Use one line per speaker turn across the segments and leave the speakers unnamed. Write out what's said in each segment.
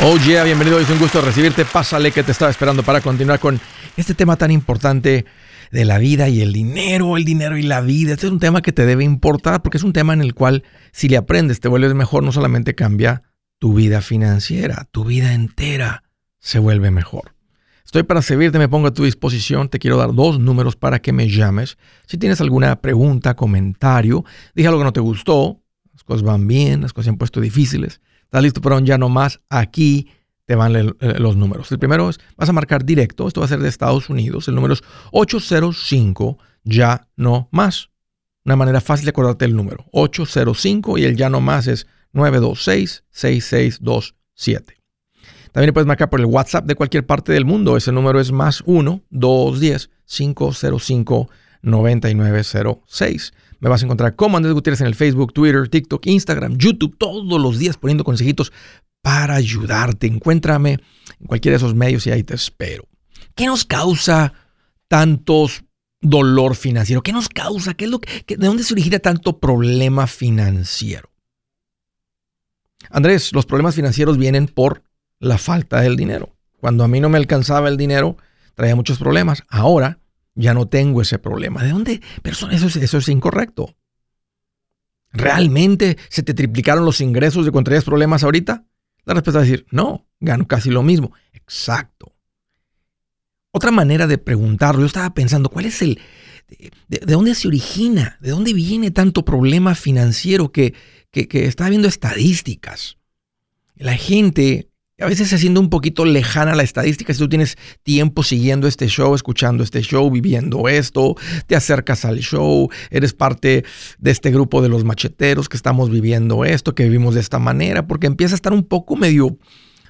Oh yeah, bienvenido, es un gusto recibirte. Pásale que te estaba esperando para continuar con este tema tan importante de la vida y el dinero, el dinero y la vida. Este es un tema que te debe importar porque es un tema en el cual si le aprendes te vuelves mejor, no solamente cambia tu vida financiera, tu vida entera se vuelve mejor. Estoy para servirte, me pongo a tu disposición. Te quiero dar dos números para que me llames. Si tienes alguna pregunta, comentario, dije algo que no te gustó, las cosas van bien, las cosas se han puesto difíciles ¿Estás listo para un ya no más? Aquí te van eh, los números. El primero es, vas a marcar directo, esto va a ser de Estados Unidos, el número es 805 ya no más. Una manera fácil de acordarte el número, 805 y el ya no más es 926-6627. También puedes marcar por el WhatsApp de cualquier parte del mundo. Ese número es más 1-210-505-9906. Me vas a encontrar como Andrés Gutiérrez en el Facebook, Twitter, TikTok, Instagram, YouTube, todos los días poniendo consejitos para ayudarte. Encuéntrame en cualquiera de esos medios y ahí te espero. ¿Qué nos causa tantos dolor financiero? ¿Qué nos causa? ¿Qué es lo que, ¿De dónde se origina tanto problema financiero? Andrés, los problemas financieros vienen por la falta del dinero. Cuando a mí no me alcanzaba el dinero, traía muchos problemas. Ahora ya no tengo ese problema. ¿De dónde? Pero eso, es, eso es incorrecto. ¿Realmente se te triplicaron los ingresos de cuando tenías problemas ahorita? La respuesta es decir, no, gano casi lo mismo. Exacto. Otra manera de preguntarlo, yo estaba pensando, ¿cuál es el... De, dónde se origina? ¿De dónde viene tanto problema financiero que, que, que está viendo estadísticas? La gente a veces se siente un poquito lejana la estadística. Si tú tienes tiempo siguiendo este show, escuchando este show, viviendo esto, te acercas al show, eres parte de este grupo de los macheteros que estamos viviendo esto, que vivimos de esta manera, porque empieza a estar un poco medio,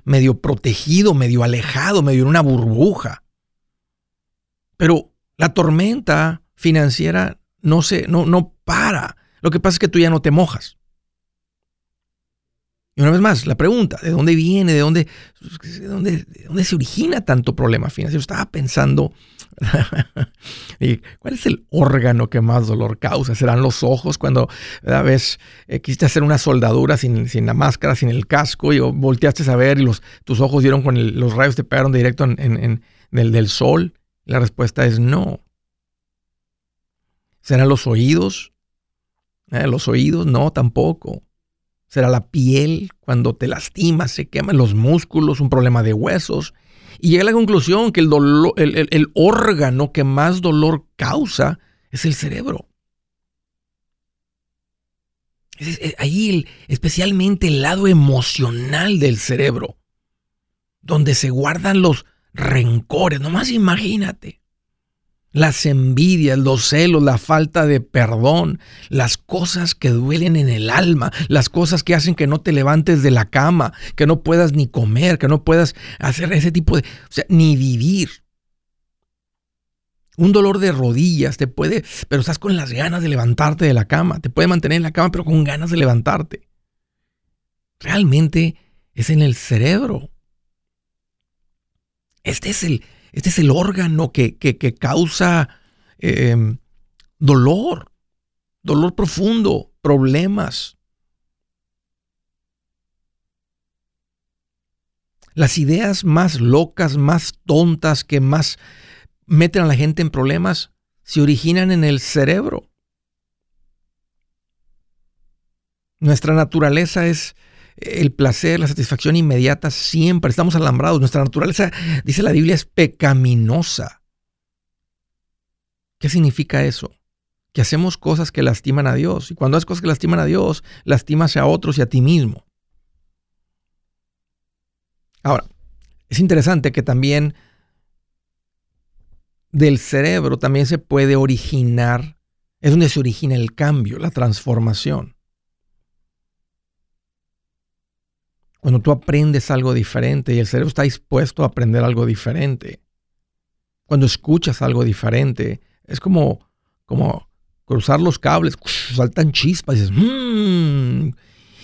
medio protegido, medio alejado, medio en una burbuja. Pero la tormenta financiera no se, no, no para. Lo que pasa es que tú ya no te mojas. Y una vez más, la pregunta, ¿de dónde viene? ¿De dónde, de dónde, se origina tanto problema financiero? Estaba pensando, ¿cuál es el órgano que más dolor causa? ¿Serán los ojos cuando a vez eh, quisiste hacer una soldadura sin, sin, la máscara, sin el casco y volteaste a ver y los, tus ojos dieron con los rayos te pegaron directo en, en, del, del sol? La respuesta es no. ¿Serán los oídos? ¿Eh? ¿Los oídos? No, tampoco será la piel cuando te lastimas, se queman los músculos, un problema de huesos. Y llega a la conclusión que el, dolor, el, órgano que más dolor causa es el cerebro. ahí especialmente el lado emocional del cerebro, donde se guardan los rencores. Nomás imagínate las envidias, los celos, la falta de perdón, las cosas que duelen en el alma, las cosas que hacen que no te levantes de la cama, que no puedas ni comer, que no puedas hacer ese tipo de, o sea, ni vivir. Un dolor de rodillas te puede, pero estás con las ganas de levantarte de la cama, te puede mantener en la cama, pero con ganas de levantarte. Realmente es en el cerebro. Este es el, este es el órgano que, causa em, dolor, dolor profundo, problemas. Las ideas más locas, más tontas, que más meten a la gente en problemas, se originan en el cerebro. Nuestra naturaleza es el placer, la satisfacción inmediata siempre. Estamos alambrados. Nuestra naturaleza, dice la Biblia, es pecaminosa. ¿Qué significa eso? Que hacemos cosas que lastiman a Dios. Y cuando haces cosas que lastiman a Dios, lastimas a otros y a ti mismo. Ahora, es interesante que también del cerebro también se puede originar, es donde se origina el cambio, la transformación. Cuando tú aprendes algo diferente y el cerebro está dispuesto a aprender algo diferente. Cuando escuchas algo diferente, es como, como cruzar los cables, saltan chispas y dices, mmm.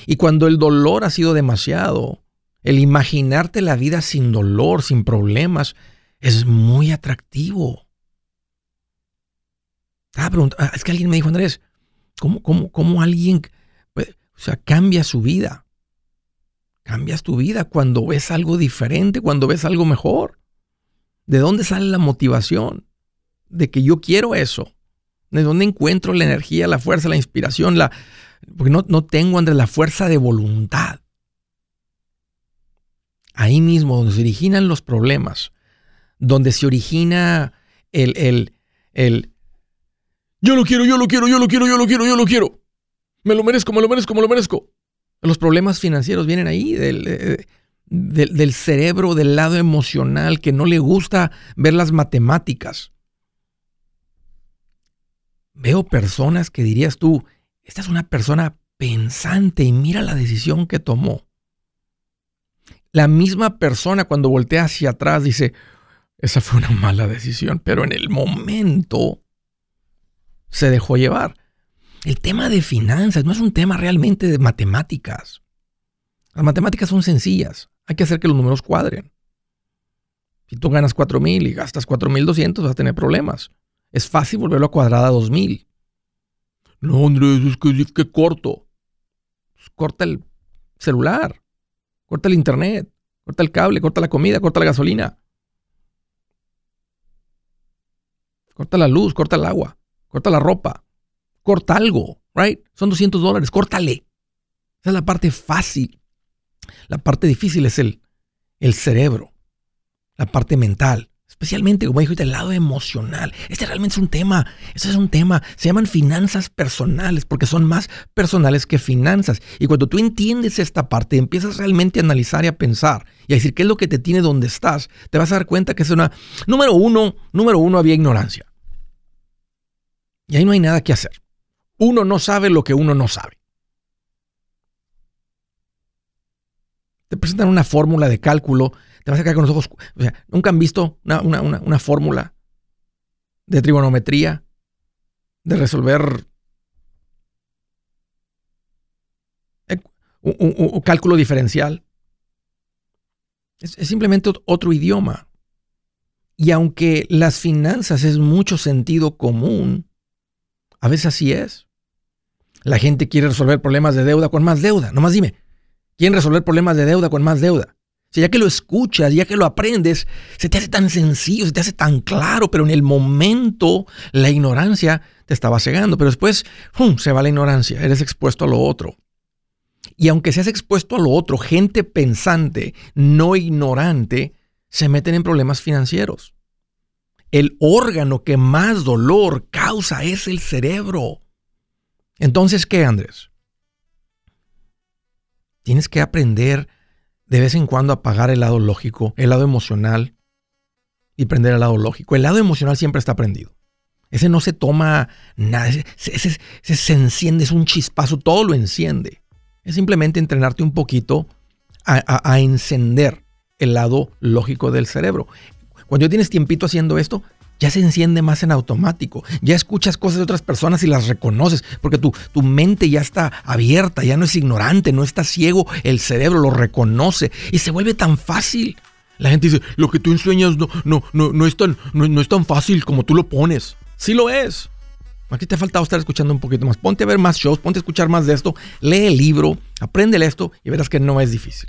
Y cuando el dolor ha sido demasiado, el imaginarte la vida sin dolor, sin problemas, es muy atractivo. Ah, es que alguien me dijo, Andrés, ¿cómo, cómo, cómo alguien o sea, cambia su vida? Cambias tu vida cuando ves algo diferente, cuando ves algo mejor. ¿De dónde sale la motivación? De que yo quiero eso. ¿De dónde encuentro la energía, la fuerza, la inspiración? La... Porque no, no tengo, Andrés, la fuerza de voluntad. Ahí mismo, donde se originan los problemas, donde se origina el, el, el, yo lo quiero, yo lo quiero, yo lo quiero, yo lo quiero, yo lo quiero. Me lo merezco, me lo merezco, me lo merezco. Los problemas financieros vienen ahí del, eh, del, del cerebro, del lado emocional, que no le gusta ver las matemáticas. Veo personas que dirías tú, esta es una persona pensante y mira la decisión que tomó. La misma persona cuando voltea hacia atrás dice, esa fue una mala decisión, pero en el momento se dejó llevar. El tema de finanzas no es un tema realmente de matemáticas. Las matemáticas son sencillas. Hay que hacer que los números cuadren. Si tú ganas 4 mil y gastas 4 mil 200, vas a tener problemas. Es fácil volverlo a cuadrar a 2 mil. No, Andrés, es que, es que corto. Pues corta el celular, corta el internet, corta el cable, corta la comida, corta la gasolina. Corta la luz, corta el agua, corta la ropa, corta algo, right? Son 200 dólares, córtale. Esa es la parte fácil. La parte difícil es el, el cerebro, la parte mental. Especialmente, como dijo el lado emocional. Este realmente es un tema. Este es un tema. Se llaman finanzas personales porque son más personales que finanzas. Y cuando tú entiendes esta parte, empiezas realmente a analizar y a pensar y a decir qué es lo que te tiene donde estás, te vas a dar cuenta que es una... Número uno, número uno, había ignorancia. Y ahí no hay nada que hacer. Uno no sabe lo que uno no sabe. Te presentan una fórmula de cálculo te vas a quedar con los ojos. O sea, ¿nunca han visto una, fórmula de trigonometría? De resolver un, cálculo diferencial. Es, simplemente otro idioma. Y aunque las finanzas es mucho sentido común, a veces así es. La gente quiere resolver problemas de deuda con más deuda. Nomás dime, ¿quieren resolver problemas de deuda con más deuda? ya que lo escuchas, ya que lo aprendes, se te hace tan sencillo, se te hace tan claro, pero en el momento la ignorancia te estaba cegando, pero después se va la ignorancia, eres expuesto a lo otro. Y aunque seas expuesto a lo otro, gente pensante, no ignorante, se meten en problemas financieros. El órgano que más dolor causa es el cerebro. Entonces, ¿qué, Andrés? Tienes que aprender de vez en cuando apagar el lado lógico, el lado emocional y prender el lado lógico. El lado emocional siempre está prendido. Ese no se toma nada, ese, se enciende, es un chispazo, todo lo enciende. Es simplemente entrenarte un poquito a, a encender el lado lógico del cerebro. Cuando tienes tiempito haciendo esto, ya se enciende más en automático. Ya escuchas cosas de otras personas y las reconoces, porque tu, tu mente ya está abierta, ya no es ignorante, no está ciego, el cerebro lo reconoce y se vuelve tan fácil. La gente dice, lo que tú ensueñas no, no, no, no, es, tan, no, es tan fácil como tú lo pones. Sí lo es. Aquí te ha faltado estar escuchando un poquito más. Ponte a ver más shows, ponte a escuchar más de esto, lee el libro, aprende esto y verás que no es difícil.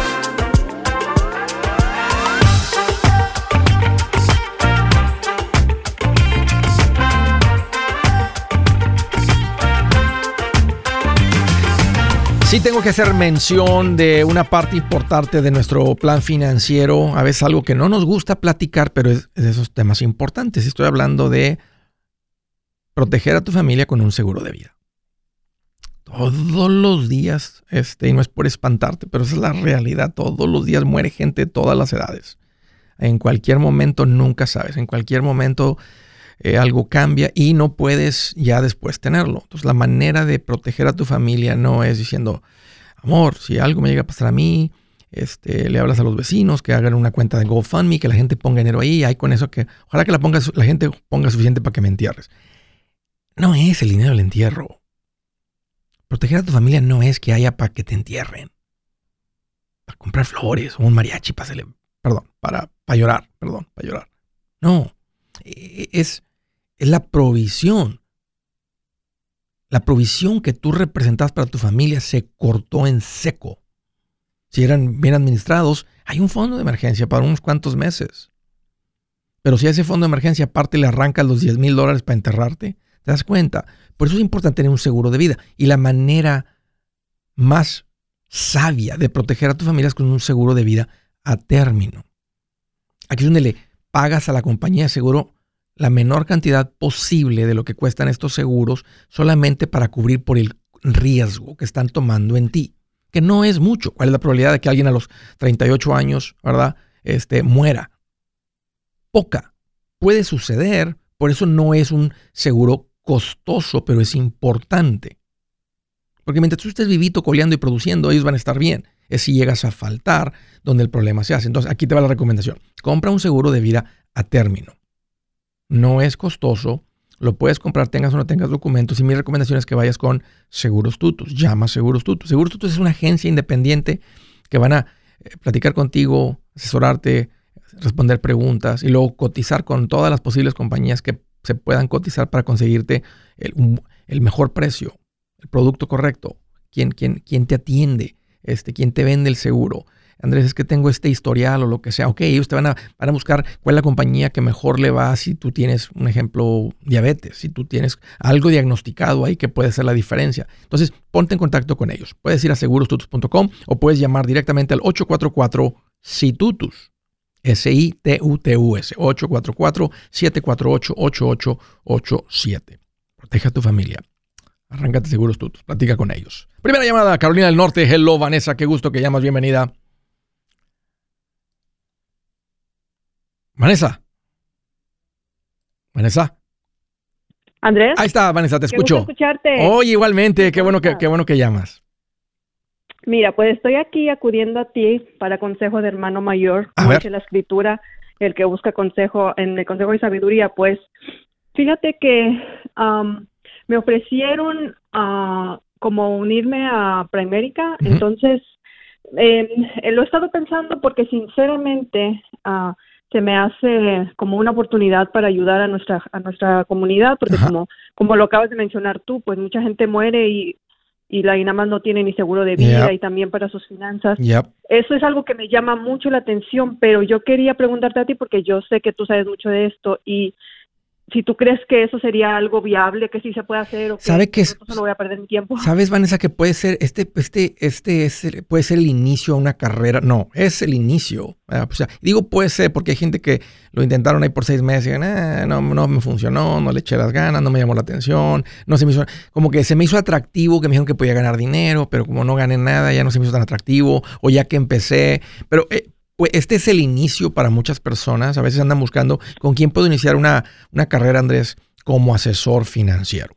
Sí tengo que hacer mención de una parte importante de nuestro plan financiero, a veces algo que no nos gusta platicar, pero es, de esos temas importantes. Estoy hablando de proteger a tu familia con un seguro de vida. Todos los días, este, y no es por espantarte, pero esa es la realidad, todos los días muere gente de todas las edades. En cualquier momento nunca sabes, en cualquier momento eh, algo cambia y no puedes ya después tenerlo. Entonces la manera de proteger a tu familia no es diciendo, amor, si algo me llega a pasar a mí, este, le hablas a los vecinos que hagan una cuenta de GoFundMe, que la gente ponga dinero ahí, hay con eso que, ojalá que la, pongas, la gente ponga suficiente para que me entierres. No es el dinero del entierro. Proteger a tu familia no es que haya para que te entierren. Para comprar flores o un mariachi para perdón, para, para llorar, perdón, para llorar. No, e, es es la provisión. La provisión que tú representas para tu familia se cortó en seco. Si eran bien administrados, hay un fondo de emergencia para unos cuantos meses. Pero si a ese fondo de emergencia aparte le arrancas los 10 mil dólares para enterrarte, te das cuenta. Por eso es importante tener un seguro de vida. Y la manera más sabia de proteger a tu familia es con un seguro de vida a término. Aquí es donde le pagas a la compañía de seguro la menor cantidad posible de lo que cuestan estos seguros solamente para cubrir por el riesgo que están tomando en ti, que no es mucho. ¿Cuál es la probabilidad de que alguien a los 38 años, ¿verdad? Este, muera. Poca. Puede suceder, por eso no es un seguro costoso, pero es importante. Porque mientras tú estés vivito, coleando y produciendo, ellos van a estar bien. Es si llegas a faltar donde el problema se hace. Entonces, aquí te va la recomendación. Compra un seguro de vida a término no es costoso, lo puedes comprar tengas o no tengas documentos y mi recomendación es que vayas con Seguros Tutus, llama Seguros Tutus. Seguros Tutus es una agencia independiente que van a eh, platicar contigo, asesorarte, responder preguntas y luego cotizar con todas las posibles compañías que se puedan cotizar para conseguirte el, mejor precio, el producto correcto, quién, quién, quién te atiende, este, quién te vende el seguro, Andrés, es que tengo este historial o lo que sea. Ok, ellos te van a, buscar cuál es la compañía que mejor le va si tú tienes, un ejemplo, diabetes, si tú tienes algo diagnosticado ahí que puede ser la diferencia. Entonces, ponte en contacto con ellos. Puedes ir a segurostutus.com o puedes llamar directamente al 844-SITUTUS. S-I-T-U-T-U-S. 844-748-8887. Protege a tu familia. Arráncate Seguros Tutus. Platica con ellos. Primera llamada, Carolina del Norte. Hello, Vanessa. Qué gusto que llamas. Bienvenida. Vanessa. Vanessa.
Andrés.
Ahí está, Vanessa, te escucho.
Qué escucharte.
Oye, igualmente, qué bueno que, qué bueno que llamas.
Mira, pues estoy aquí acudiendo a ti para consejo de hermano mayor, como dice la escritura, el que busca consejo en el consejo de sabiduría. Pues fíjate que me ofrecieron uh, como unirme a Primérica, entonces eh, lo he estado pensando porque sinceramente uh, se me hace como una oportunidad para ayudar a nuestra a nuestra comunidad porque como como lo acabas de mencionar tú pues mucha gente muere y y la nada más no tiene ni seguro de vida y también para sus finanzas. Eso es algo que me llama mucho la atención, pero yo quería preguntarte a ti porque yo sé que tú sabes mucho de esto y si tú crees que eso sería algo viable, que sí se puede hacer o que
¿Sabe que
no voy a perder mi tiempo.
¿Sabes, Vanessa, que puede ser este este este es puede ser el inicio a una carrera? No, es el inicio. O sea, digo puede ser porque hay gente que lo intentaron ahí por seis meses y digan, ah, no, no me funcionó, no le eché las ganas, no me llamó la atención, no se me hizo, como que se me hizo atractivo, que me dijeron que podía ganar dinero, pero como no gané nada, ya no se me hizo tan atractivo, o ya que empecé, pero eh, este es el inicio para muchas personas. A veces andan buscando con quién puedo iniciar una, una carrera, Andrés, como asesor financiero.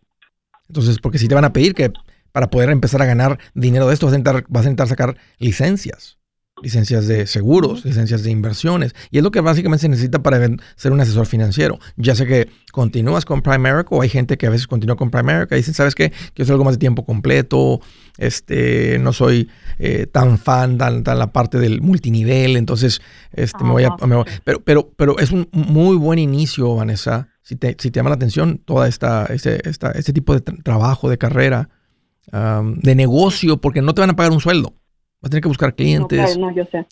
Entonces, porque si te van a pedir que para poder empezar a ganar dinero de esto vas a intentar, vas a intentar sacar licencias licencias de seguros, licencias de inversiones. Y es lo que básicamente se necesita para ser un asesor financiero. Ya sé que continúas con Primerica o hay gente que a veces continúa con Primerica y dicen, ¿sabes qué? Quiero hacer algo más de tiempo completo, este, no soy eh, tan fan, tan, tan la parte del multinivel, entonces este, me voy a... pero, pero, pero es un muy buen inicio, Vanessa, si te, si te llama la atención toda esta, este, esta, este tipo de trabajo, de carrera, de negocio, porque no te van a pagar un sueldo. Vas a tener que buscar clientes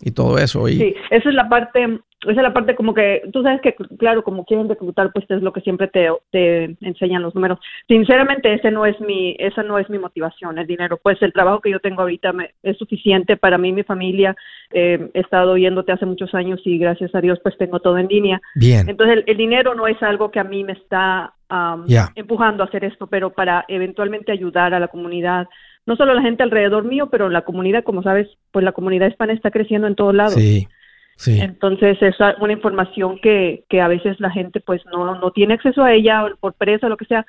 y todo eso. Y...
Sí, esa es la parte, esa es la parte como que, tú sabes que, claro, como quieren reclutar, pues es lo que siempre te, te enseñan los números. Sinceramente, ese no es mi, esa no es mi motivación, el dinero. Pues el trabajo que yo tengo ahorita me, es suficiente para mí y mi familia. Eh, he estado oyéndote hace muchos años y gracias a Dios pues tengo todo en línea.
Bien.
Entonces el, dinero no es algo que a mí me está empujando a hacer esto, pero para eventualmente ayudar a la comunidad no solo la gente alrededor mío, pero la comunidad, como sabes, pues la comunidad hispana está creciendo en todos lados.
Sí, sí.
Entonces es una información que, que a veces la gente pues no, no tiene acceso a ella por presa o lo que sea.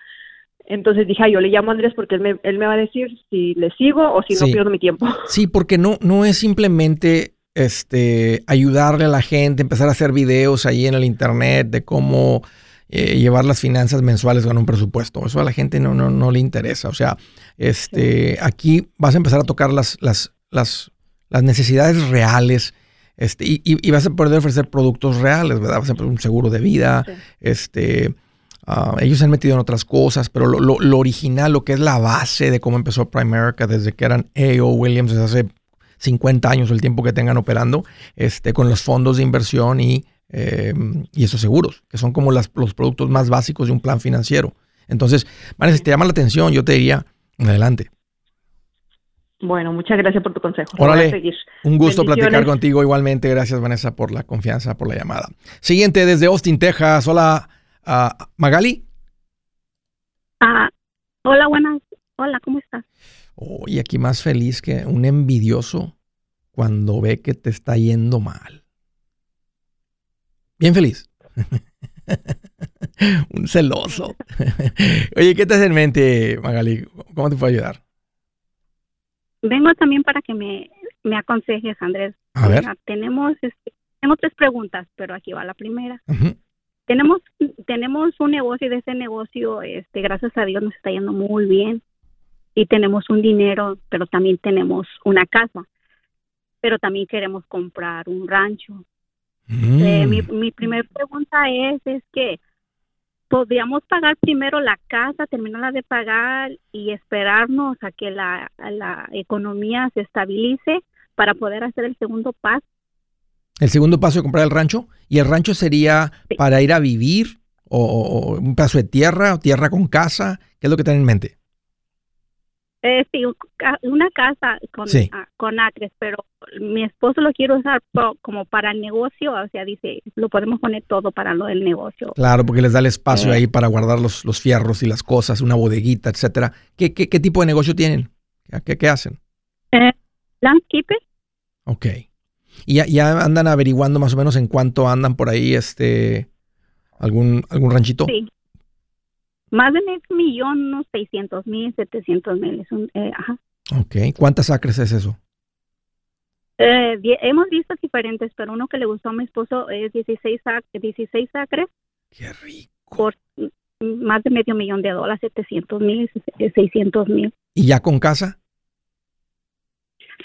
Entonces dije, yo le llamo a Andrés porque él me, él me va a decir si le sigo o si no pierdo mi tiempo.
Sí, porque no, no es simplemente este ayudarle a la gente, empezar a hacer videos ahí en el internet de cómo eh, llevar las finanzas mensuales con un presupuesto. Eso a la gente no, no, no le interesa. O sea, este, aquí vas a empezar a tocar las, las, las, las necesidades reales. Este, y, y, vas a poder ofrecer productos reales, ¿verdad? Vas a un seguro de vida, este, ah, ellos se han metido en otras cosas, pero lo, lo, lo, original, lo que es la base de cómo empezó Primerica desde que eran A.O. Williams, desde hace 50 años, el tiempo que tengan operando, este, con los fondos de inversión y Em, y esos seguros, que son como las, los productos más básicos de un plan financiero. Entonces, Vanessa, si te llama la atención, yo te diría, adelante.
Bueno, muchas gracias por tu consejo.
Órale, un gusto platicar contigo igualmente. Gracias, Vanessa, por la confianza, por la llamada. Siguiente, desde Austin, Texas. Hola, uh, Magali.
Ah, hola, buenas. Hola, ¿cómo estás?
Oye, aquí más feliz que un envidioso cuando ve que te está yendo mal. Bien feliz. Un celoso. Oye, ¿qué te hace en mente, Magali? ¿Cómo te puedo ayudar?
Vengo también para que me, me aconsejes, Andrés.
A ver.
tenemos, este, tengo tres preguntas, pero aquí va la primera. Tenemos, tenemos un negocio y de ese negocio, este, gracias a Dios, nos está yendo muy bien. Y tenemos un dinero, pero también tenemos una casa. Pero también queremos comprar un rancho. Eh, mi, mm. mi primera pregunta es, es que podríamos pagar primero la casa, terminarla de pagar y esperarnos a que la, la economía se estabilice para poder hacer el segundo paso.
El segundo paso de comprar el rancho. ¿Y el rancho sería para ir a vivir o, un paso de tierra o tierra con casa? ¿Qué es lo que tienen en mente?
Eh, sí, una casa con, con acres, pero mi esposo lo quiere usar como para el negocio, o sea, dice, lo podemos poner todo para lo del negocio.
Claro, porque les da el espacio eh. ahí para guardar los, los fierros y las cosas, una bodeguita, etcétera. ¿Qué, qué, qué tipo de negocio tienen? ¿Qué, qué hacen?
Eh, landscaper.
Ok. ¿Y ya, ya, andan averiguando más o menos en cuánto andan por ahí este algún, algún ranchito?
Sí. Más de medio millón, unos 600 mil, 700 mil. Es un, eh, ajá.
Ok. ¿Cuántas acres es eso?
Eh, hemos visto diferentes, pero uno que le gustó a mi esposo es 16, 16 acres.
Qué rico.
Por más de medio millón de dólares, 700 mil, 600 mil.
¿Y ya con casa?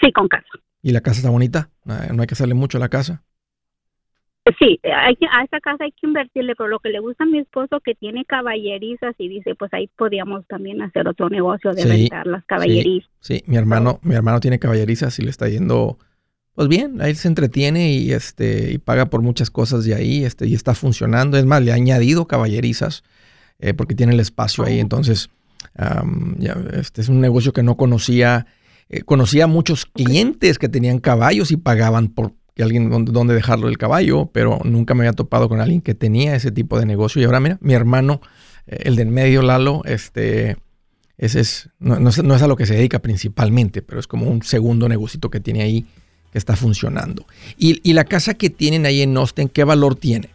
Sí, con casa.
¿Y la casa está bonita? ¿No hay que hacerle mucho a la casa?
Sí, hay que, a esa casa hay que invertirle, pero lo que le gusta a mi esposo que tiene caballerizas y dice, pues ahí podríamos también hacer otro negocio de rentar las caballerizas.
Sí, mi hermano, mi hermano tiene caballerizas y le está yendo pues bien, ahí se entretiene y este y paga por muchas cosas de ahí, este y está funcionando. Es más, le ha añadido caballerizas eh, porque tiene el espacio ahí. Oh. Entonces, ya, este es un negocio que no conocía. Eh, conocía muchos clientes que tenían caballos y pagaban por que alguien donde, dejarlo el caballo, pero nunca me había topado con alguien que tenía ese tipo de negocio. Y ahora mira, mi hermano, eh, el del medio Lalo, este, ese es, no, no, es, a lo que se dedica principalmente, pero es como un segundo negocito que tiene ahí que está funcionando. Y, y la casa que tienen ahí en Austin, ¿qué valor tiene?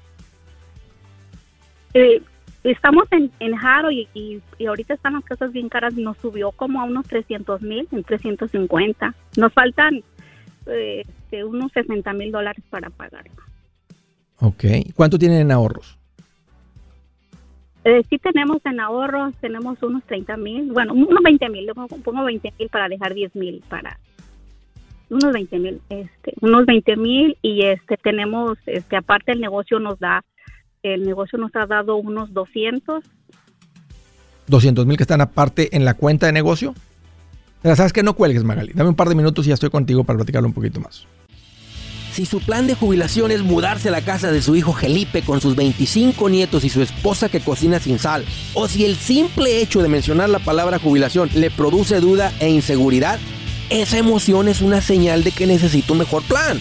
Eh, estamos en, en Jaro y, y, ahorita están las casas bien caras. Nos subió como a unos 300 mil, en 350. Nos faltan eh, unos 60 mil dólares para pagar.
Ok. ¿Cuánto tienen en ahorros?
Eh, sí tenemos en ahorros, tenemos unos 30 mil, bueno, unos 20 mil, pongo 20 mil para dejar 10 mil para unos 20 mil, este, unos 20 mil y este tenemos, este aparte el negocio nos da el negocio nos ha dado unos 200.
200 mil que están aparte en la cuenta de negocio. Sabes que no cuelgues, Magali. Dame un par de minutos y ya estoy contigo para platicarlo un poquito más.
Si su plan de jubilación es mudarse a la casa de su hijo Felipe con sus 25 nietos y su esposa que cocina sin sal, o si el simple hecho de mencionar la palabra jubilación le produce duda e inseguridad, esa emoción es una señal de que necesita un mejor plan.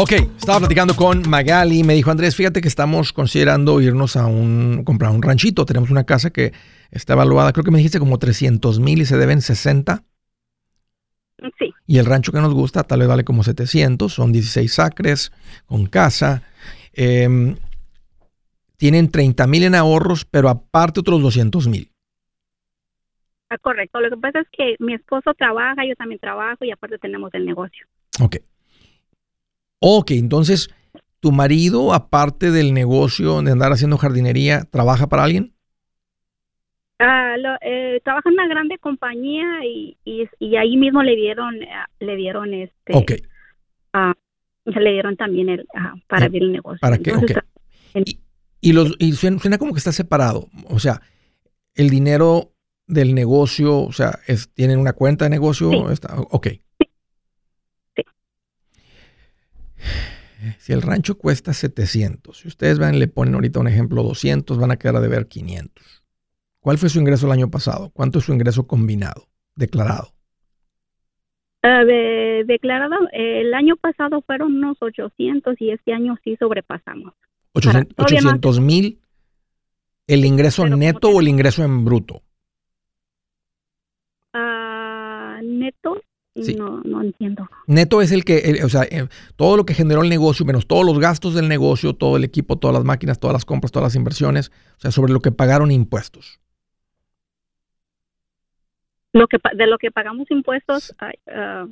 Ok, estaba platicando con Magali. Me dijo, Andrés, fíjate que estamos considerando irnos a un, comprar un ranchito. Tenemos una casa que está evaluada, creo que me dijiste como 300 mil y se deben 60.
Sí.
Y el rancho que nos gusta tal vez vale como 700, son 16 acres con casa. Em, tienen 30 mil en ahorros, pero aparte otros 200 mil.
Ah, correcto. Lo que pasa es que mi esposo trabaja, yo también trabajo y aparte tenemos el negocio.
Ok. Ok, entonces, ¿tu marido, aparte del negocio de andar haciendo jardinería, trabaja para alguien?
Ah, eh, trabaja en una grande compañía y, y, ahí mismo le dieron, eh, le dieron este.
Ok.
Ah, le dieron también el, para abrir el negocio.
¿Para qué? y, los, y suena, como que está separado. O sea, el dinero del negocio, o sea, es, ¿tienen una cuenta de negocio? Está, ok. Si el rancho cuesta 700, si ustedes van le ponen ahorita un ejemplo 200, van a quedar a deber 500. ¿Cuál fue su ingreso el año pasado? ¿Cuánto es su ingreso combinado, declarado?
Ah, declarado, el año pasado fueron unos 800 y este año sí sobrepasamos.
800 mil, ¿el ingreso neto o el ingreso en bruto?
Uh, neto, no, no entiendo.
Neto es el que, o sea, eh, todo lo que generó el negocio, menos todos los gastos del negocio, todo el equipo, todas las máquinas, todas las compras, todas las inversiones, o sea, sobre lo que pagaron impuestos.
Lo que, de lo que pagamos impuestos, ah,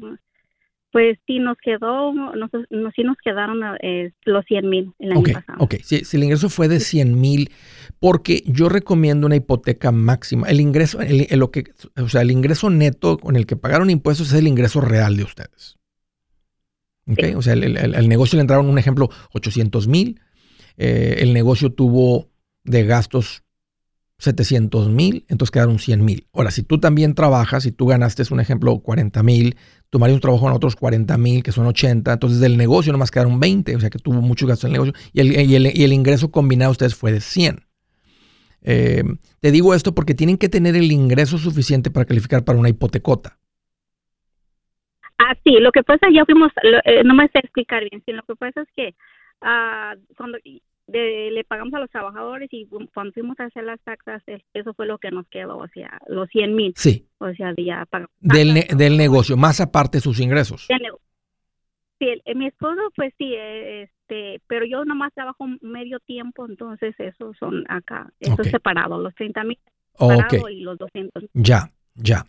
pues sí nos quedó, nos, sí nos quedaron eh, los 100 mil el año pasado.
Ok, si, el ingreso fue de 100 mil, porque yo recomiendo una hipoteca máxima. El ingreso, el, lo que, o sea, el ingreso neto con el que pagaron impuestos es el ingreso real de ustedes. Okay, O sea, el, negocio le entraron, un ejemplo, 800 mil. Eh, el negocio tuvo de gastos 700 mil, entonces quedaron 100 mil. Ahora, si tú también trabajas, y tú ganaste, un ejemplo, 40 mil, tu marido trabajó en otros 40 mil, que son 80, entonces del negocio nomás quedaron 20, o sea que tuvo mucho gasto en el negocio, y el, ingreso combinado de ustedes fue de 100. Eh, te digo esto porque tienen que tener el ingreso suficiente para calificar para una hipotecota.
Ah, sí, lo que pasa, ya fuimos, eh, no me sé explicar bien, sí, lo que pasa es que cuando le pagamos a los trabajadores y cuando fuimos a hacer las taxas, eso fue lo que nos quedó, o sea, los 100 mil.
Sí.
O sea, ya
Del, del negocio, más aparte sus ingresos.
Sí, mi esposo, pues sí, este, pero yo nomás trabajo medio tiempo, entonces eso son acá, eso es separado, los 30 mil y los 200.
Ya, ya.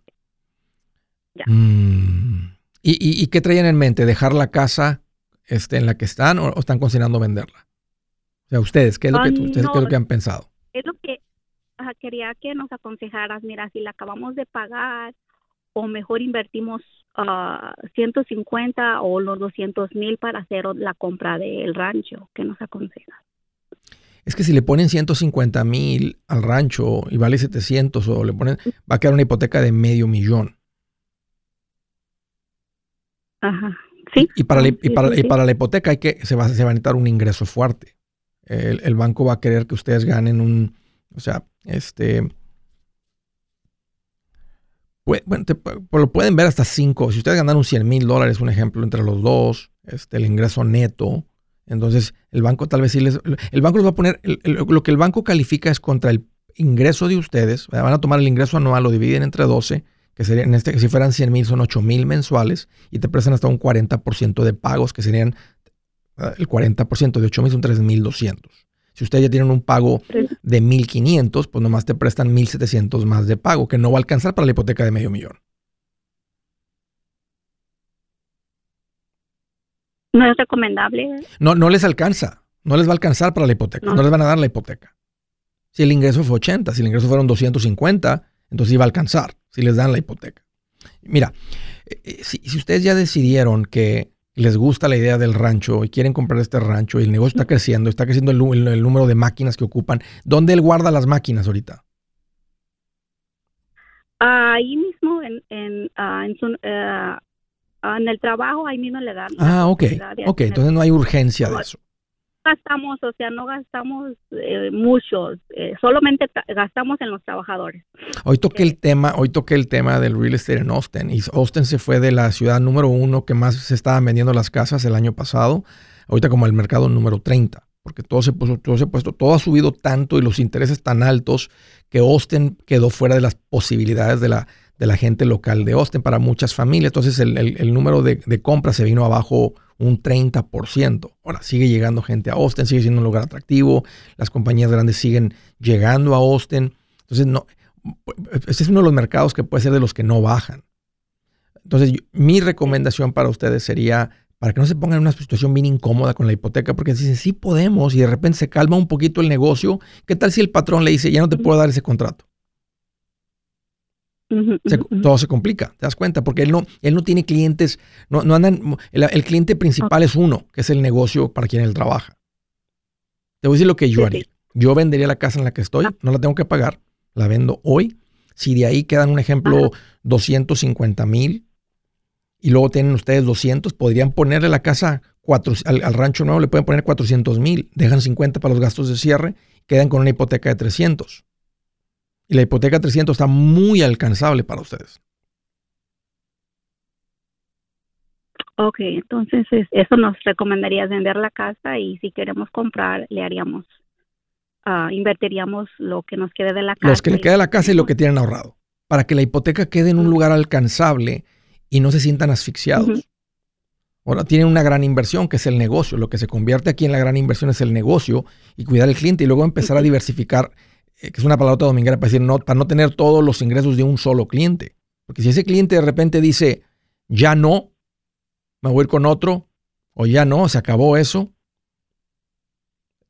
Mm. ¿Y, y, qué traían en mente? ¿Dejar la casa este, en la que están o, están considerando venderla? O sea, ustedes, ¿qué es lo, que, ustedes, ¿qué es lo que han pensado?
Es lo que quería que nos aconsejaras, mira, si la acabamos de pagar o mejor invertimos 150 ah, o los 200 mil para hacer la compra del rancho, ¿qué nos aconsejas?
Es que si le ponen 150 mil al rancho y vale 700 o le ponen, va a quedar una hipoteca de medio millón.
Ajá. Sí.
Y para, la, y para, y para la hipoteca hay que, se va, se va a necesitar un ingreso fuerte. El, banco va a querer que ustedes ganen un, o sea, este, bueno, pues lo pueden ver hasta 5. Si ustedes ganaron 100 mil dólares, un ejemplo, entre los dos, este, el ingreso neto, entonces el banco tal vez sí les... El banco les va a poner, lo que el banco califica es contra el ingreso de ustedes, van a tomar el ingreso anual, lo dividen entre 12, que sería, en este, si fueran 100 mil son 8 mil mensuales, y te prestan hasta un 40% de pagos, que serían el 40% de 8 mil son 3 mil 200. Si ustedes ya tienen un pago de 1.500, pues nomás te prestan 1.700 más de pago, que no va a alcanzar para la hipoteca de medio millón.
¿No es recomendable?
No, no les alcanza. No les va a alcanzar para la hipoteca. No, les van a dar la hipoteca. Si el ingreso fue 80, si el ingreso fueron 250, entonces iba a alcanzar si les dan la hipoteca. Mira, eh, eh, si ustedes ya decidieron que les gusta la idea del rancho y quieren comprar este rancho y el negocio está creciendo, está creciendo el, número de máquinas que ocupan, ¿dónde él guarda las máquinas ahorita?
Ahí mismo, en, en, ah, eh, en, el trabajo, ahí mismo le dan.
Ah, ok. Ok, entonces no hay urgencia de eso
gastamos, o sea, no gastamos eh, mucho, eh, solamente gastamos en los trabajadores.
Hoy toqué el tema, hoy toqué el tema del real estate en Austin y Austin se fue de la ciudad número uno que más se estaban vendiendo las casas el año pasado, ahorita como el mercado número 30, porque todo se puso, todo se ha puesto, todo ha subido tanto y los intereses tan altos que Austin quedó fuera de las posibilidades de la, de la gente local de Austin para muchas familias. Entonces el, el, número de, de compras se vino abajo un 30%. Ahora, sigue llegando gente a Austin, sigue siendo un lugar atractivo, las compañías grandes siguen llegando a Austin. Entonces, no, este es uno de los mercados que puede ser de los que no bajan. Entonces, mi recomendación para ustedes sería, para que no se pongan en una situación bien incómoda con la hipoteca, porque dicen, sí podemos, y de repente se calma un poquito el negocio, ¿qué tal si el patrón le dice, ya no te puedo dar ese contrato? Todo se complica, te das cuenta, porque él no, él no tiene clientes, no, no andan, el, cliente principal es uno, que es el negocio para quien él trabaja. Te voy a decir lo que yo haría. Yo vendería la casa en la que estoy, ah. no la tengo que pagar, la vendo hoy. Si de ahí quedan, un ejemplo, 250 mil y luego tienen ustedes 200, podrían ponerle la casa al, al, rancho nuevo, le pueden poner 400 mil, dejan 50 para los gastos de cierre, quedan con una hipoteca de 300. Y la hipoteca 300 está muy alcanzable para ustedes.
Ok, entonces eso nos recomendaría vender la casa y si queremos comprar le haríamos, uh, invertiríamos lo que nos quede de la casa.
Los que le quede de la casa y lo que tienen ahorrado, para que la hipoteca quede en un lugar alcanzable y no se sientan asfixiados. Ahora tienen una gran inversión que es el negocio. Lo que se convierte aquí en la gran inversión es el negocio y cuidar al cliente y luego empezar a diversificar que es una palabra dominguera para decir, no, para no tener todos los ingresos de un solo cliente. Porque si ese cliente de repente dice, ya no, me voy a ir con otro, o ya no, se acabó eso,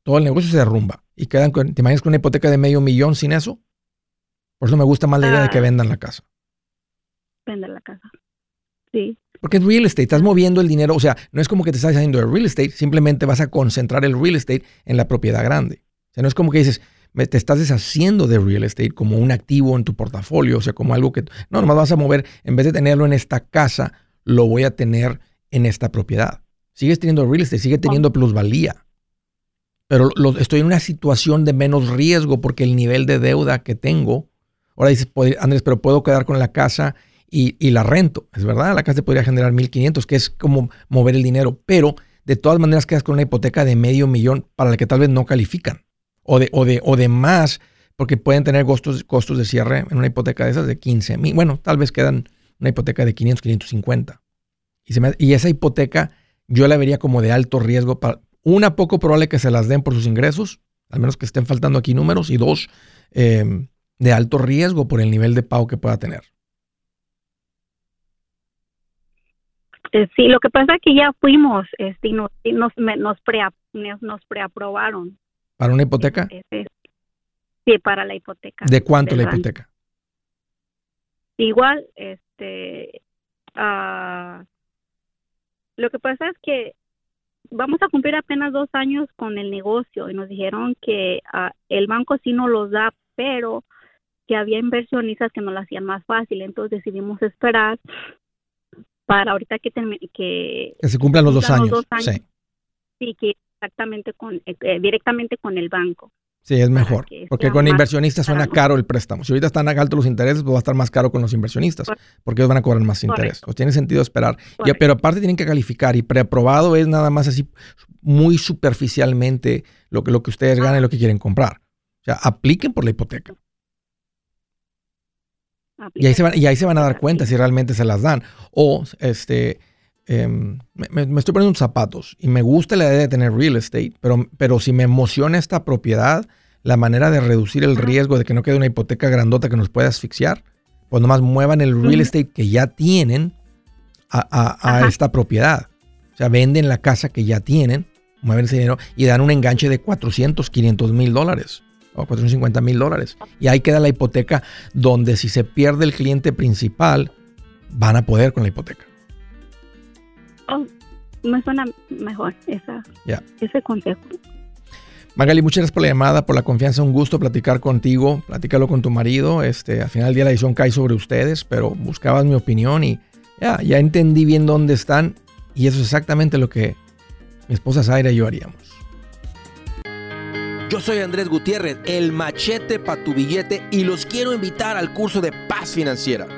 todo el negocio se derrumba. Y quedan con, ¿te imaginas con una hipoteca de medio millón sin eso? Por eso me gusta más la idea de que ah. vendan la casa.
Venden la casa. Sí.
Porque es real estate, estás moviendo el dinero, o sea, no es como que te estás haciendo el real estate, simplemente vas a concentrar el real estate en la propiedad grande. O sea, no es como que dices, te estás deshaciendo de real estate como un activo en tu portafolio, o sea, como algo que no, nomás vas a mover, en vez de tenerlo en esta casa, lo voy a tener en esta propiedad. Sigues teniendo real estate, sigue teniendo plusvalía. Pero estoy en una situación de menos riesgo porque el nivel de deuda que tengo, ahora dices, Andrés, pero puedo quedar con la casa y, y la rento. Es verdad, la casa te podría generar 1.500, que es como mover el dinero, pero de todas maneras quedas con una hipoteca de medio millón para la que tal vez no califican. O de, o de, o de más, porque pueden tener costos, costos de cierre en una hipoteca de esas de 15 mil. Bueno, tal vez quedan una hipoteca de 500, 550. Y, y esa hipoteca yo la vería como de alto riesgo. Para, una, poco probable que se las den por sus ingresos, al menos que estén faltando aquí números. Y dos, eh, de alto riesgo por el nivel de pago que pueda tener.
Eh, sí, lo que pasa es que ya fuimos este, nos, nos, nos preaprobaron.
¿Para una hipoteca?
sí, para la hipoteca.
¿De cuánto la hipoteca?
Igual, este, uh, lo que pasa es que vamos a cumplir apenas dos años con el negocio y nos dijeron que uh, el banco sí nos los da, pero que había inversionistas que nos lo hacían más fácil, entonces decidimos esperar para ahorita que
que, que se cumplan los, dos años. Sí.
sí, que exactamente con eh, eh, directamente con el banco.
Sí, es mejor, porque con inversionistas suena caro el préstamo. Si ahorita están altos los intereses, pues va a estar más caro con los inversionistas, porque ellos van a cobrar más interés. Pues tiene sentido esperar. pero aparte tienen que calificar y preaprobado es nada más así muy superficialmente lo que, lo que ustedes ganan y lo que quieren comprar. O sea, apliquen por la hipoteca. Y ahí, se van, y ahí se van a dar cuenta si realmente se las dan. O, este, em, me, estoy poniendo unos zapatos y me gusta la idea de tener real estate, pero, pero si me emociona esta propiedad, la manera de reducir el riesgo de que no quede una hipoteca grandota que nos pueda asfixiar, pues nomás muevan el real estate que ya tienen a, esta propiedad. O sea, venden la casa que ya tienen, mueven ese dinero y dan un enganche de 400, 500 mil dólares o 450 mil dólares. Y ahí queda la hipoteca donde si se pierde el cliente principal, van a poder con la hipoteca.
Oh, me suena mejor esa, ese consejo.
Magali, muchas gracias por la llamada, por la confianza, un gusto platicar contigo, platícalo con tu marido, este, al final del día la decisión cae sobre ustedes, pero buscabas mi opinión y ya, ya entendí bien dónde están y eso es exactamente lo que mi esposa Zaira y yo haríamos.
Yo soy Andrés Gutiérrez, el machete para tu billete y los quiero invitar al curso de paz financiera.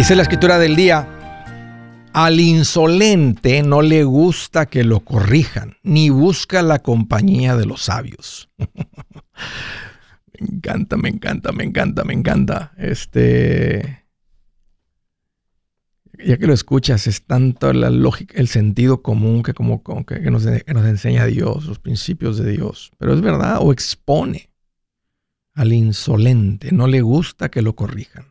Dice la escritura del día, al insolente no le gusta que lo corrijan, ni busca la compañía de los sabios. me encanta, me encanta, me encanta, me encanta. Este. Ya que lo escuchas, es tanto la lógica, el sentido común que como, que, nos, que nos enseña Dios, los principios de Dios. Pero es verdad, o expone al insolente, no le gusta que lo corrijan.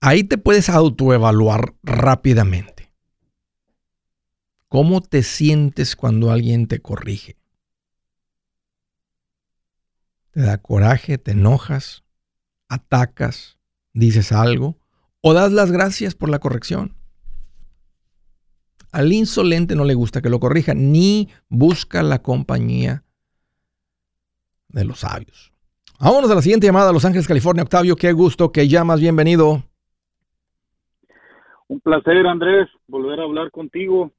Ahí te puedes autoevaluar rápidamente. ¿Cómo te sientes cuando alguien te corrige? ¿Te da coraje? ¿Te enojas? ¿Atacas? ¿Dices algo? ¿O das las gracias por la corrección? Al insolente no le gusta que lo corrija, ni busca la compañía de los sabios. Vámonos a la siguiente llamada Los Ángeles, California. Octavio, qué gusto que llamas. Bienvenido.
Un placer, Andrés, volver a hablar contigo.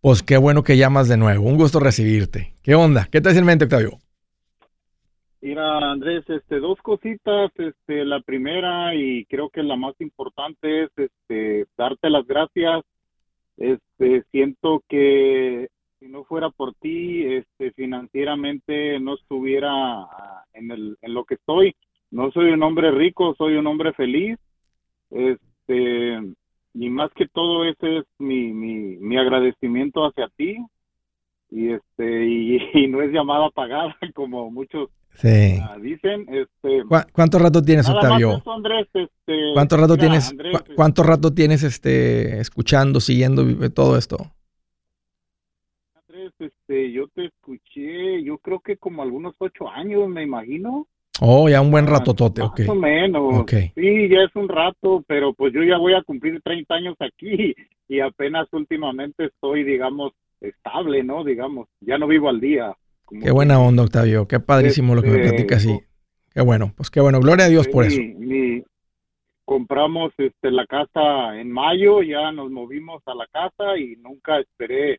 Pues qué bueno que llamas de nuevo. Un gusto recibirte. ¿Qué onda? ¿Qué te hace en mente, Octavio?
Mira, Andrés, este, dos cositas. Este, la primera y creo que la más importante es, este, darte las gracias. Este, siento que si no fuera por ti, este, financieramente no estuviera en, el, en lo que estoy. No soy un hombre rico, soy un hombre feliz Este, y más que todo ese es mi, mi, mi agradecimiento hacia ti y este y, no es llamada pagada como muchos
sí.
Ah, dicen este
¿Cuánto rato tienes Octavio
este,
cuánto rato tienes este cuánto rato tienes este escuchando siguiendo todo esto
Andrés este yo te escuché yo creo que como algunos ocho años me imagino
Oh, ya un buen rato, Tote, ok.
Más o menos. Sí, ya es un rato, pero pues yo ya voy a cumplir 30 años aquí y apenas últimamente estoy, digamos, estable, ¿no? Digamos, ya no vivo al día.
Qué buena onda, Octavio. Qué padrísimo lo que me este, platicas, sí. Qué bueno, pues qué bueno. Gloria a Dios por eso.
compramos este, la casa en mayo, ya nos movimos a la casa y nunca esperé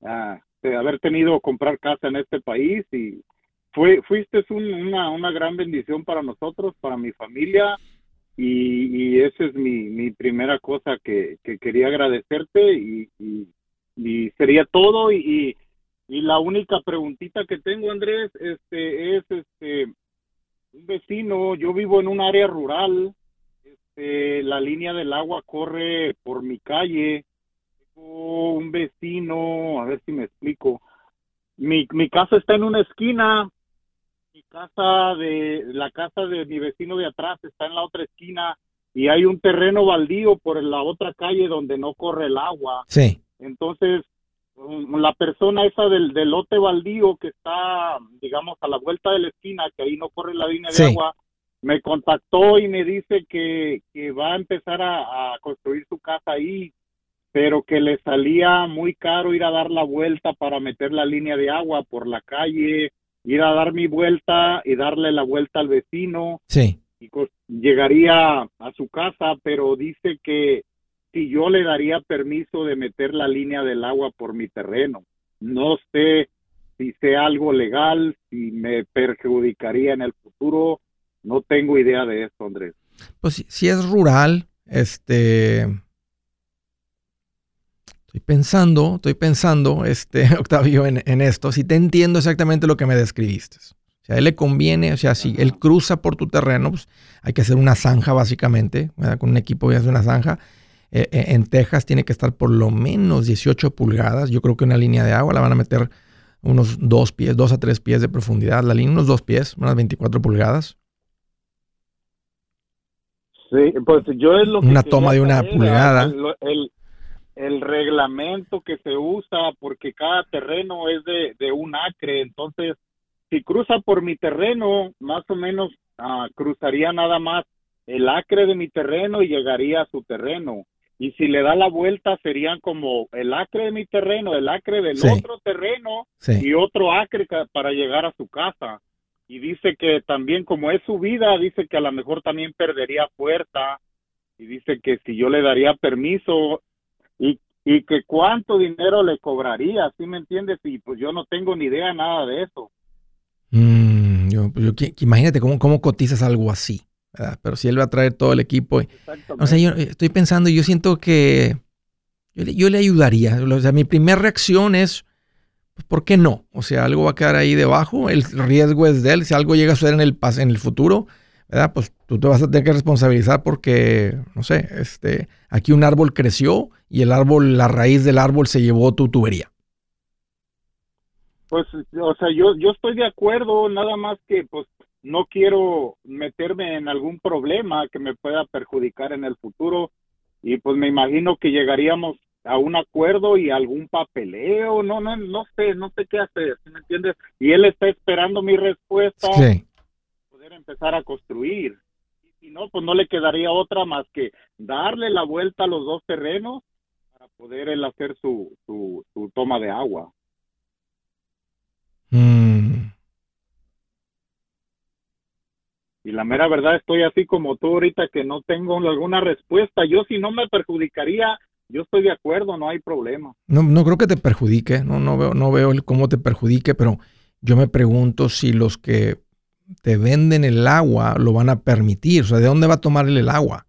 uh, haber tenido comprar casa en este país y fue, fuiste una, una gran bendición para nosotros, para mi familia, y, y esa es mi, mi primera cosa que, que quería agradecerte y, y, sería todo y, y, la única preguntita que tengo Andrés este es este un vecino yo vivo en un área rural este la línea del agua corre por mi calle tengo un vecino a ver si me explico mi, mi casa está en una esquina mi casa de la casa de mi vecino de atrás está en la otra esquina y hay un terreno baldío por la otra calle donde no corre el agua.
Sí.
Entonces, um, la persona esa del, del lote baldío que está, digamos, a la vuelta de la esquina, que ahí no corre la línea de agua, me contactó y me dice que, que va a empezar a, a, construir su casa ahí, pero que le salía muy caro ir a dar la vuelta para meter la línea de agua por la calle ir a dar mi vuelta y darle la vuelta al vecino.
Sí.
Y llegaría a su casa, pero dice que si yo le daría permiso de meter la línea del agua por mi terreno. No sé si sea algo legal, si me perjudicaría en el futuro. No tengo idea de eso, Andrés.
Pues si es rural, este, Estoy pensando, estoy pensando, este, Octavio, en, esto. Si te entiendo exactamente lo que me describiste. Si a él le conviene, o sea, si él cruza por tu terreno, pues hay que hacer una zanja básicamente, con un equipo y hacer una zanja. Eh, eh, en Texas tiene que estar por lo menos 18 pulgadas. Yo creo que una línea de agua la van a meter unos dos pies, dos a tres pies de profundidad. La línea, unos dos pies, unas 24 pulgadas.
Sí, pues yo es lo que
Una toma de una pulgada
el reglamento que se usa porque cada terreno es de, un acre, entonces si cruza por mi terreno, más o menos ah, cruzaría nada más el acre de mi terreno y llegaría a su terreno. Y si le da la vuelta serían como el acre de mi terreno, el acre del otro terreno y otro acre para llegar a su casa. Y dice que también como es su vida, dice que a lo mejor también perdería fuerza y dice que si yo le daría permiso, y, y que cuánto dinero le cobraría, ¿sí me entiendes? Y pues yo no tengo ni idea nada de eso.
Mm, yo, imagínate cómo, cómo cotizas algo así, Pero si él va a traer todo el equipo. o sea, yo estoy pensando, yo siento que yo le, ayudaría. O sea, mi primera reacción es, pues, ¿por qué no? O sea, algo va a quedar ahí debajo, el riesgo es de él. Si algo llega a suceder en el, en el futuro, ¿verdad? Pues tú te vas a tener que responsabilizar porque, no sé, este, aquí un árbol creció y el árbol, la raíz del árbol se llevó tu tubería.
Pues, o sea, yo, yo estoy de acuerdo, nada más que, pues, no quiero meterme en algún problema que me pueda perjudicar en el futuro y pues me imagino que llegaríamos a un acuerdo y algún papeleo, no, no, no sé, no sé qué hacer, ¿me entiendes? Y él está esperando mi respuesta. Sí empezar a construir. Y si no, pues no le quedaría otra más que darle la vuelta a los dos terrenos poder él hacer su, su, toma de agua.
Mm.
Y la mera verdad estoy así como tú ahorita que no tengo alguna respuesta. Yo si no me perjudicaría, yo estoy de acuerdo, no hay problema.
No, no creo que te perjudique, no, no veo, no veo cómo te perjudique, pero yo me pregunto si los que te venden el agua, lo van a permitir. O sea, ¿de dónde va a tomar el agua?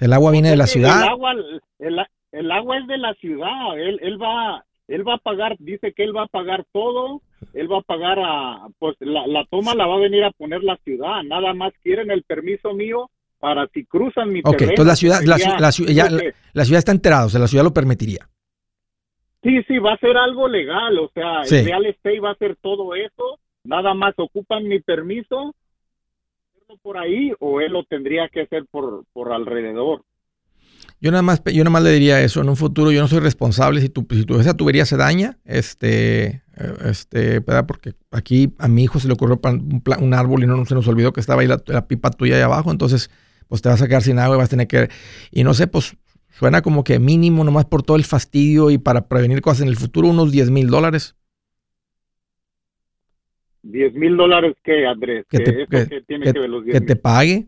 ¿El agua viene de la ciudad?
El agua, el, agua es de la ciudad. Él, él, va, él va a pagar, dice que él va a pagar todo. Él va a pagar a, pues la, la toma la va a venir a poner la ciudad. Nada más quieren el permiso mío para si cruzan mi terreno.
Ok, entonces la ciudad, la, ciudad está enterada, o sea, la ciudad lo permitiría.
Sí, sí, va a ser algo legal, o sea, el real estate va a hacer todo eso, nada más ocupan mi permiso por ahí o él lo tendría que hacer por, por alrededor.
Yo nada más, yo nada más le diría eso, en un futuro yo no soy responsable si tu, si tu esa tubería se daña, este, eh, este, porque aquí a mi hijo se le ocurrió un, un árbol y no se nos olvidó que estaba ahí la, la, pipa tuya ahí abajo, entonces pues te vas a quedar sin agua y vas a tener que, y no sé, pues Suena como que mínimo, nomás por todo el fastidio y para prevenir cosas en el futuro, unos 10 mil dólares.
10 mil dólares qué, Andrés?
Que te, que, te pague.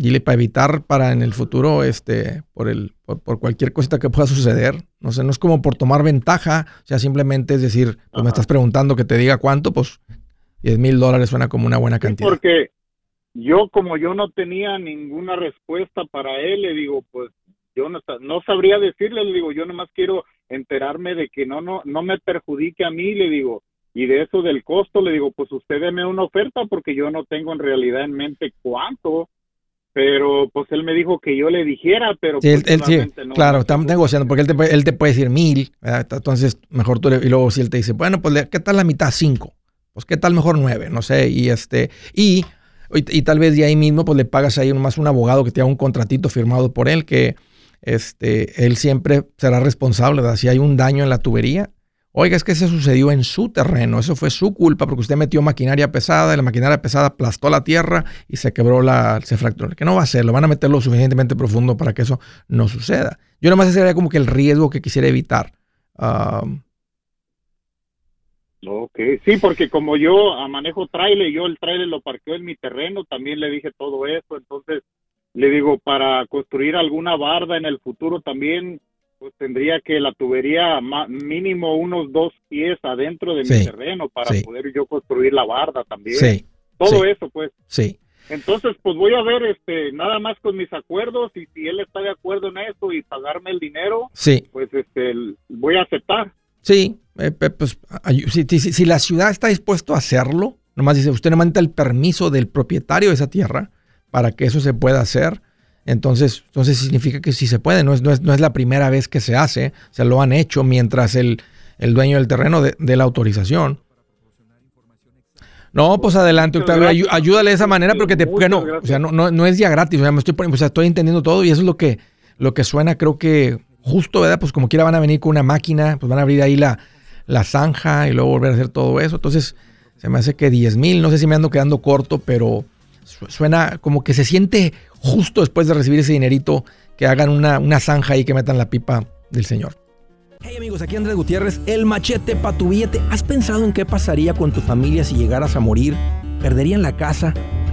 Dile para evitar para en el futuro, este, por el, por, cualquier cosita que pueda suceder. No sé, no es como por tomar ventaja, o sea, simplemente es decir, pues me estás preguntando que te diga cuánto, pues 10 mil dólares suena como una buena cantidad.
porque yo como yo no tenía ninguna respuesta para él, le digo, pues yo no, no sabría decirle, le digo, yo nomás quiero enterarme de que no, no, no me perjudique a mí, le digo, y de eso del costo, le digo, pues usted deme una oferta porque yo no tengo en realidad en mente cuánto, pero pues él me dijo que yo le dijera, pero
sí, pues, él, claro, estamos negociando porque él te, él te puede decir mil, entonces mejor tú y luego si él te dice, bueno, pues ¿qué tal la mitad? Cinco, pues ¿qué tal mejor nueve? No sé, y este, y y, tal vez de ahí mismo pues le pagas ahí nomás un abogado que te haga un contratito firmado por él que este, él siempre será responsable, ¿verdad? Si hay un daño en la tubería, oiga, es que se sucedió en su terreno, eso fue su culpa porque usted metió maquinaria pesada y la maquinaria pesada aplastó la tierra y se quebró la, se fracturó. Que no va a ser, lo van a meter lo suficientemente profundo para que eso no suceda. Yo nomás ese sería como que el riesgo que quisiera evitar. Ah,
Ok, sí, porque como yo manejo trailer, yo el trailer lo parqueo en mi terreno, también le dije todo eso, entonces le digo, para construir alguna barda en el futuro también, pues tendría que la tubería mínimo unos dos pies adentro de mi terreno para poder yo construir la barda también. Sí, todo eso, pues.
Sí.
Entonces, pues voy a ver, este, nada más con mis acuerdos y si él está de acuerdo en eso y pagarme el dinero,
sí.
pues este, voy a aceptar.
Sí, eh, pues si, la ciudad está dispuesto a hacerlo, nomás dice, usted no manda el permiso del propietario de esa tierra para que eso se pueda hacer, entonces, entonces significa que sí se puede, no es, no es, la primera vez que se hace, se lo han hecho mientras el, dueño del terreno dé la autorización. No, pues adelante, Octavio, ayúdale de esa manera porque te, no, o sea, no, no, es ya gratis, o sea, me estoy, o sea, estoy entendiendo todo y eso es lo que, lo que suena, creo que justo, ¿verdad? Pues como quiera van a venir con una máquina, pues van a abrir ahí la, la zanja y luego volver a hacer todo eso. Entonces, se me hace que 10 mil, no sé si me ando quedando corto, pero suena como que se siente justo después de recibir ese dinerito que hagan una, una zanja y que metan la pipa del Señor.
Hey amigos, aquí Andrés Gutiérrez, el machete para tu billete. ¿Has pensado en qué pasaría con tu familia si llegaras a morir? ¿Perderían la casa?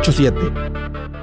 987